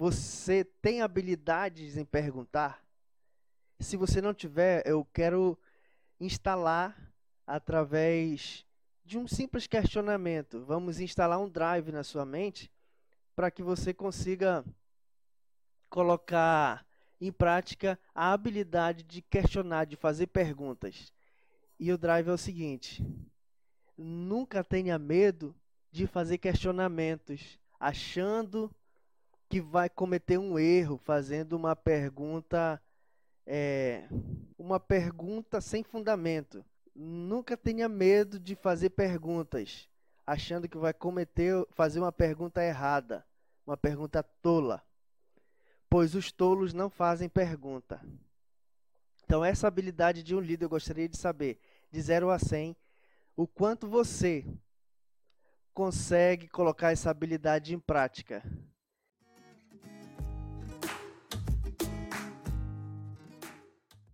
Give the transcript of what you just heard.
Você tem habilidades em perguntar? Se você não tiver, eu quero instalar através de um simples questionamento. Vamos instalar um drive na sua mente para que você consiga colocar em prática a habilidade de questionar, de fazer perguntas. E o drive é o seguinte: nunca tenha medo de fazer questionamentos, achando que vai cometer um erro, fazendo uma pergunta, é, uma pergunta sem fundamento. Nunca tenha medo de fazer perguntas, achando que vai cometer, fazer uma pergunta errada, uma pergunta tola. Pois os tolos não fazem pergunta. Então, essa habilidade de um líder eu gostaria de saber, de 0 a 100, o quanto você consegue colocar essa habilidade em prática.